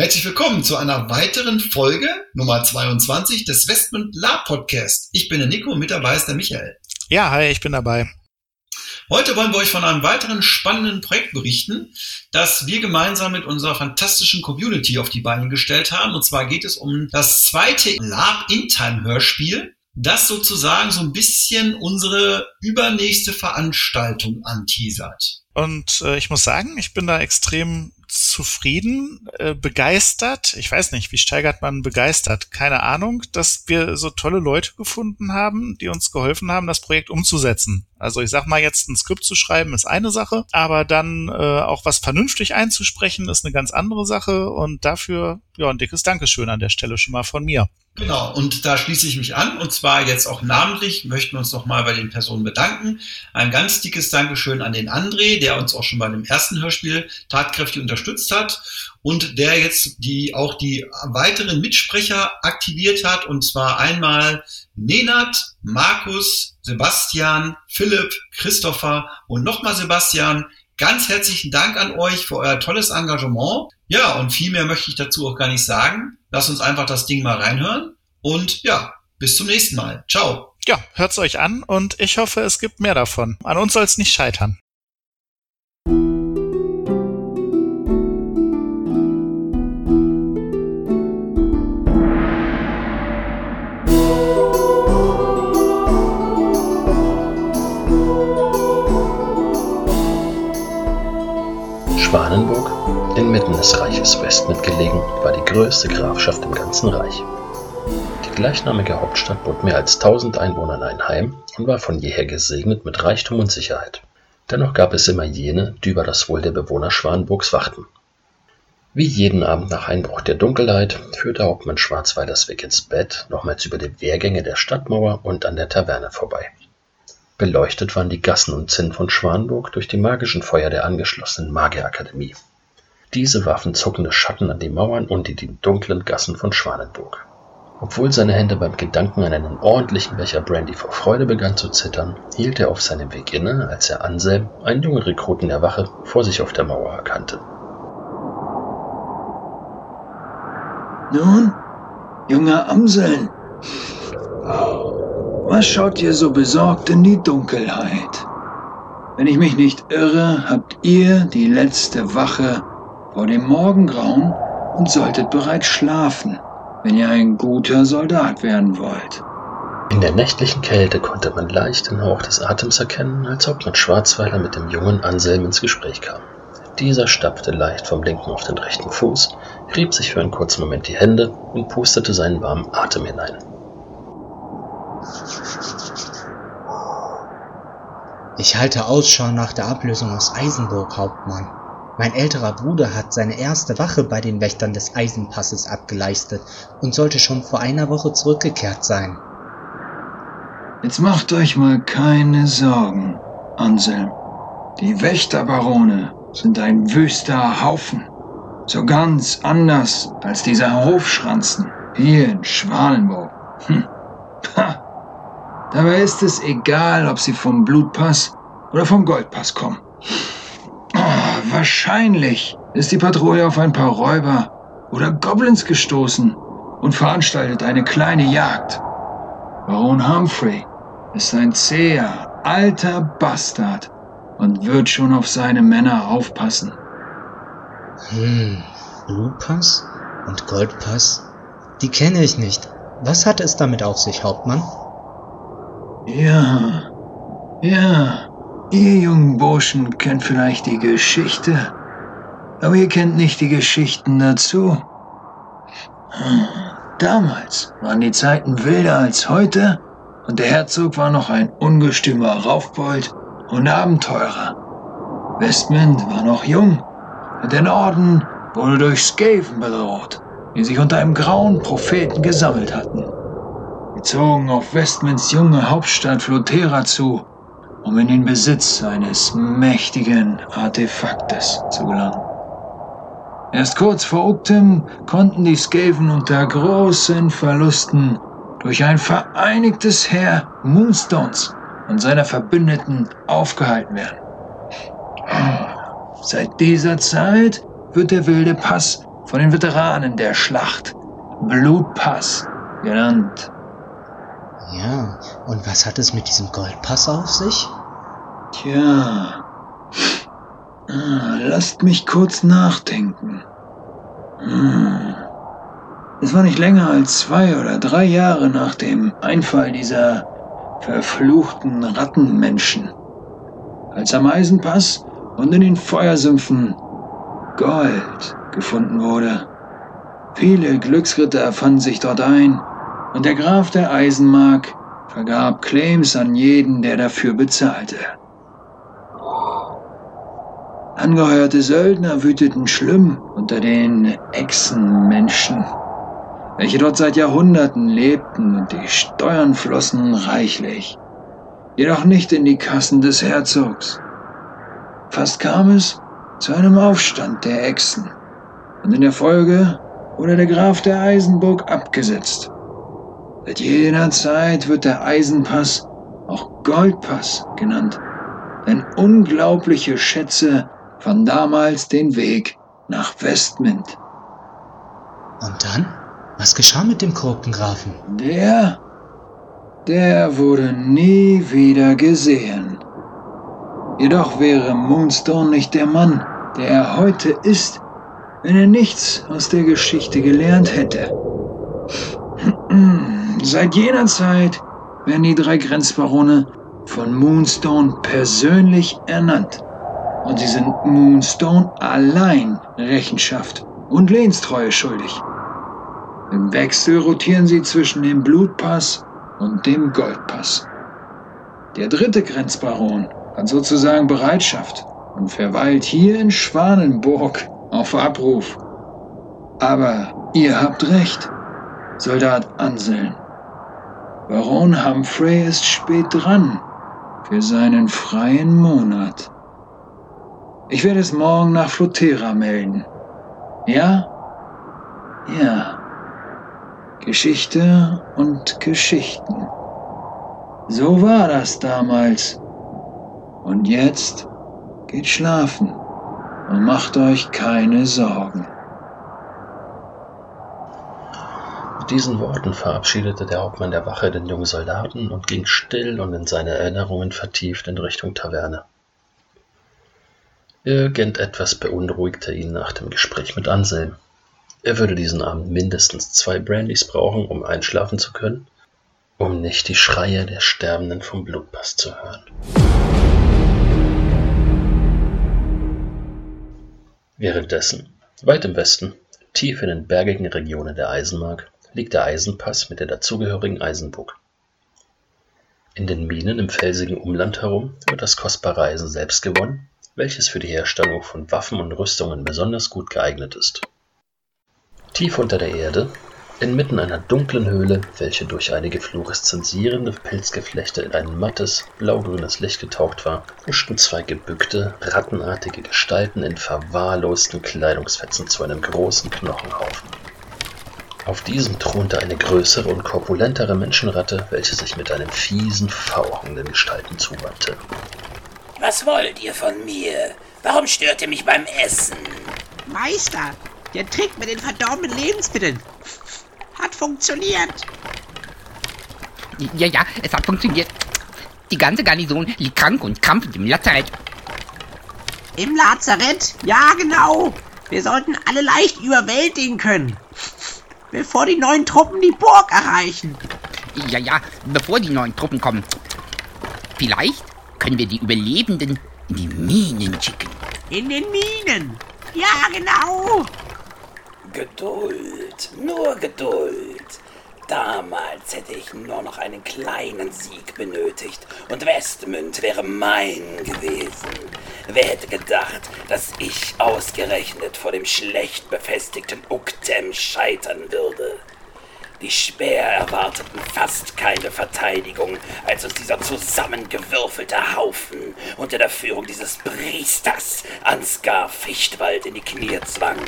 Herzlich willkommen zu einer weiteren Folge Nummer 22 des Westmund La Podcast. Ich bin der Nico und mit dabei ist der Michael. Ja, hi, ich bin dabei. Heute wollen wir euch von einem weiteren spannenden Projekt berichten, das wir gemeinsam mit unserer fantastischen Community auf die Beine gestellt haben. Und zwar geht es um das zweite Lab In Time Hörspiel, das sozusagen so ein bisschen unsere übernächste Veranstaltung anteasert. Und äh, ich muss sagen, ich bin da extrem zufrieden, äh, begeistert. Ich weiß nicht, wie steigert man begeistert? Keine Ahnung, dass wir so tolle Leute gefunden haben, die uns geholfen haben, das Projekt umzusetzen. Also ich sag mal jetzt, ein Skript zu schreiben ist eine Sache, aber dann äh, auch was vernünftig einzusprechen ist eine ganz andere Sache und dafür ja ein dickes Dankeschön an der Stelle schon mal von mir. Genau, und da schließe ich mich an und zwar jetzt auch namentlich, möchten wir uns nochmal bei den Personen bedanken. Ein ganz dickes Dankeschön an den André, der uns auch schon bei dem ersten Hörspiel tatkräftig unterstützt hat und der jetzt die auch die weiteren Mitsprecher aktiviert hat und zwar einmal Nenat, Markus, Sebastian, Philipp, Christopher und nochmal Sebastian. Ganz herzlichen Dank an euch für euer tolles Engagement. Ja, und viel mehr möchte ich dazu auch gar nicht sagen. Lasst uns einfach das Ding mal reinhören. Und ja, bis zum nächsten Mal. Ciao. Ja, hört's euch an und ich hoffe, es gibt mehr davon. An uns soll's nicht scheitern. Schwanenburg, inmitten des Reiches Westmit gelegen, war die größte Grafschaft im ganzen Reich. Die gleichnamige Hauptstadt bot mehr als 1000 Einwohnern ein Heim und war von jeher gesegnet mit Reichtum und Sicherheit. Dennoch gab es immer jene, die über das Wohl der Bewohner Schwanenburgs wachten. Wie jeden Abend nach Einbruch der Dunkelheit führte Hauptmann Schwarzweilers Weg ins Bett, nochmals über die Wehrgänge der Stadtmauer und an der Taverne vorbei. Beleuchtet waren die Gassen und Zinnen von Schwanburg durch die magischen Feuer der angeschlossenen Magierakademie. Diese warfen zuckende Schatten an die Mauern und in die dunklen Gassen von Schwanenburg. Obwohl seine Hände beim Gedanken an einen ordentlichen Becher Brandy vor Freude begannen zu zittern, hielt er auf seinem Weg inne, als er Anselm, einen jungen Rekruten der Wache, vor sich auf der Mauer erkannte. Nun, junger Amseln, was schaut ihr so besorgt in die Dunkelheit? Wenn ich mich nicht irre, habt ihr die letzte Wache vor dem Morgengrauen und solltet bereits schlafen, wenn ihr ein guter Soldat werden wollt. In der nächtlichen Kälte konnte man leicht den Hauch des Atems erkennen, als man Schwarzweiler mit dem jungen Anselm ins Gespräch kam. Dieser stapfte leicht vom linken auf den rechten Fuß, rieb sich für einen kurzen Moment die Hände und pustete seinen warmen Atem hinein. Ich halte Ausschau nach der Ablösung aus Eisenburg, Hauptmann. Mein älterer Bruder hat seine erste Wache bei den Wächtern des Eisenpasses abgeleistet und sollte schon vor einer Woche zurückgekehrt sein. Jetzt macht euch mal keine Sorgen, Anselm. Die Wächterbarone sind ein wüster Haufen. So ganz anders als diese Hofschranzen hier in Schwanenburg. Hm. Ha. Dabei ist es egal, ob sie vom Blutpass oder vom Goldpass kommen. Wahrscheinlich ist die Patrouille auf ein paar Räuber oder Goblins gestoßen und veranstaltet eine kleine Jagd. Baron Humphrey ist ein zäher, alter Bastard und wird schon auf seine Männer aufpassen. Hm, Blutpass und Goldpass? Die kenne ich nicht. Was hat es damit auf sich, Hauptmann? Ja, ja, ihr jungen Burschen kennt vielleicht die Geschichte, aber ihr kennt nicht die Geschichten dazu. Damals waren die Zeiten wilder als heute und der Herzog war noch ein ungestümer Raufbold und Abenteurer. Westmund war noch jung und der Norden wurde durch Skaven bedroht, die sich unter einem grauen Propheten gesammelt hatten. Sie zogen auf Westmans junge Hauptstadt Flotera zu, um in den Besitz eines mächtigen Artefaktes zu gelangen. Erst kurz vor Uktim konnten die Skaven unter großen Verlusten durch ein vereinigtes Heer Moonstones und seiner Verbündeten aufgehalten werden. Seit dieser Zeit wird der wilde Pass von den Veteranen der Schlacht Blutpass genannt. Ja, und was hat es mit diesem Goldpass auf sich? Tja, ah, lasst mich kurz nachdenken. Hm. Es war nicht länger als zwei oder drei Jahre nach dem Einfall dieser verfluchten Rattenmenschen, als am Eisenpass und in den Feuersümpfen Gold gefunden wurde. Viele Glücksritter fanden sich dort ein und der Graf der Eisenmark vergab Claims an jeden, der dafür bezahlte. Angeheuerte Söldner wüteten schlimm unter den Echsenmenschen, welche dort seit Jahrhunderten lebten und die Steuern flossen reichlich, jedoch nicht in die Kassen des Herzogs. Fast kam es zu einem Aufstand der Echsen und in der Folge wurde der Graf der Eisenburg abgesetzt. Seit jener Zeit wird der Eisenpass auch Goldpass genannt, denn unglaubliche Schätze fanden damals den Weg nach Westmint. Und dann? Was geschah mit dem Korkengrafen? Der, der wurde nie wieder gesehen. Jedoch wäre Moonstone nicht der Mann, der er heute ist, wenn er nichts aus der Geschichte gelernt hätte. Seit jener Zeit werden die drei Grenzbarone von Moonstone persönlich ernannt. Und sie sind Moonstone allein Rechenschaft und Lehnstreue schuldig. Im Wechsel rotieren sie zwischen dem Blutpass und dem Goldpass. Der dritte Grenzbaron hat sozusagen Bereitschaft und verweilt hier in Schwanenburg auf Abruf. Aber ihr habt recht, Soldat Anselm. Baron Humphrey ist spät dran für seinen freien Monat. Ich werde es morgen nach Flotera melden. Ja? Ja. Geschichte und Geschichten. So war das damals. Und jetzt geht schlafen und macht euch keine Sorgen. Mit diesen Worten verabschiedete der Hauptmann der Wache den jungen Soldaten und ging still und in seine Erinnerungen vertieft in Richtung Taverne. Irgendetwas beunruhigte ihn nach dem Gespräch mit Anselm. Er würde diesen Abend mindestens zwei Brandys brauchen, um einschlafen zu können, um nicht die Schreie der Sterbenden vom Blutpass zu hören. Währenddessen, weit im Westen, tief in den bergigen Regionen der Eisenmark, liegt der Eisenpass mit der dazugehörigen Eisenburg. In den Minen im felsigen Umland herum wird das kostbare Eisen selbst gewonnen, welches für die Herstellung von Waffen und Rüstungen besonders gut geeignet ist. Tief unter der Erde, inmitten einer dunklen Höhle, welche durch einige fluoreszenzierende Pilzgeflechte in ein mattes, blaugrünes Licht getaucht war, huschten zwei gebückte, rattenartige Gestalten in verwahrlosten Kleidungsfetzen zu einem großen Knochenhaufen. Auf diesem thronte eine größere und korpulentere Menschenratte, welche sich mit einem fiesen, fauchenden Gestalten zuwandte. Was wollt ihr von mir? Warum stört ihr mich beim Essen? Meister, der Trick mit den verdorbenen Lebensmitteln hat funktioniert. Ja, ja, es hat funktioniert. Die ganze Garnison liegt krank und krampfend im Lazarett. Im Lazarett? Ja, genau. Wir sollten alle leicht überwältigen können bevor die neuen Truppen die Burg erreichen. Ja, ja, bevor die neuen Truppen kommen. Vielleicht können wir die Überlebenden in die Minen schicken. In den Minen? Ja, genau. Geduld, nur Geduld. Damals hätte ich nur noch einen kleinen Sieg benötigt und Westmünd wäre mein gewesen. Wer hätte gedacht, dass ich ausgerechnet vor dem schlecht befestigten Uktem scheitern würde? Die Späher erwarteten fast keine Verteidigung, als uns dieser zusammengewürfelte Haufen unter der Führung dieses Priesters Ansgar Fichtwald in die Knie zwang.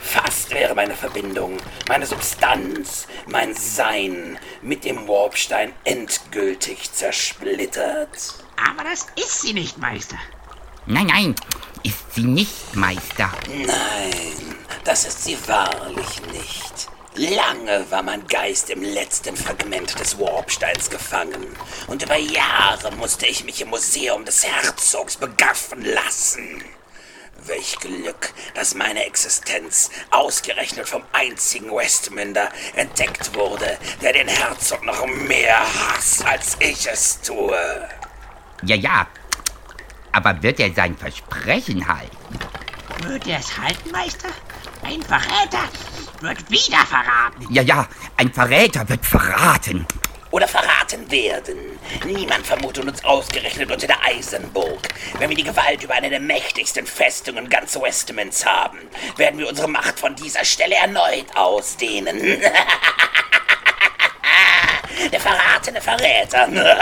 Fast wäre meine Verbindung, meine Substanz, mein Sein mit dem Warpstein endgültig zersplittert. Aber das ist sie nicht, Meister. Nein, nein, ist sie nicht, Meister. Nein, das ist sie wahrlich nicht. Lange war mein Geist im letzten Fragment des Warpsteins gefangen, und über Jahre musste ich mich im Museum des Herzogs begaffen lassen. Welch Glück, dass meine Existenz ausgerechnet vom einzigen Westminder entdeckt wurde, der den Herzog noch mehr hasst, als ich es tue. Ja, ja. Aber wird er sein Versprechen halten? Wird er es halten, Meister? Ein Verräter wird wieder verraten. Ja, ja, ein Verräter wird verraten. Oder verraten werden. Niemand vermutet uns ausgerechnet unter der Eisenburg. Wenn wir die Gewalt über eine der mächtigsten Festungen ganz Westmints haben, werden wir unsere Macht von dieser Stelle erneut ausdehnen. Der verratene Verräter.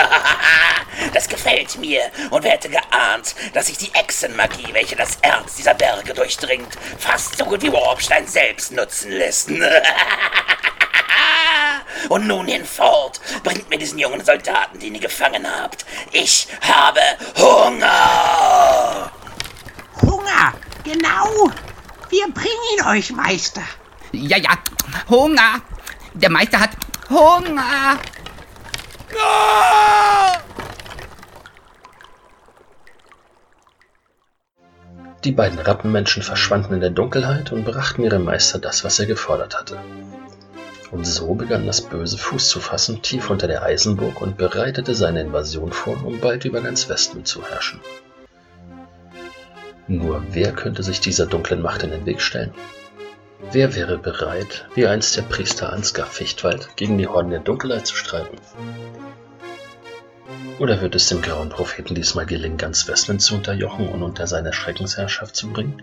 Das gefällt mir. Und wer hätte geahnt, dass sich die Echsenmagie, welche das Erz dieser Berge durchdringt, fast so gut wie Warpstein selbst nutzen lässt. Und nun hinfort, bringt mir diesen jungen Soldaten, den ihr gefangen habt. Ich habe Hunger. Hunger, genau. Wir bringen ihn euch, Meister. Ja, ja, Hunger. Der Meister hat Hunger. Die beiden Rappenmenschen verschwanden in der Dunkelheit und brachten ihrem Meister das, was er gefordert hatte. Und so begann das Böse Fuß zu fassen tief unter der Eisenburg und bereitete seine Invasion vor, um bald über ganz Westen zu herrschen. Nur wer könnte sich dieser dunklen Macht in den Weg stellen? Wer wäre bereit, wie einst der Priester Ansgar Fichtwald, gegen die Horden der Dunkelheit zu streiten? Oder wird es dem grauen Propheten diesmal gelingen, ganz Westwind zu unterjochen und unter seine Schreckensherrschaft zu bringen?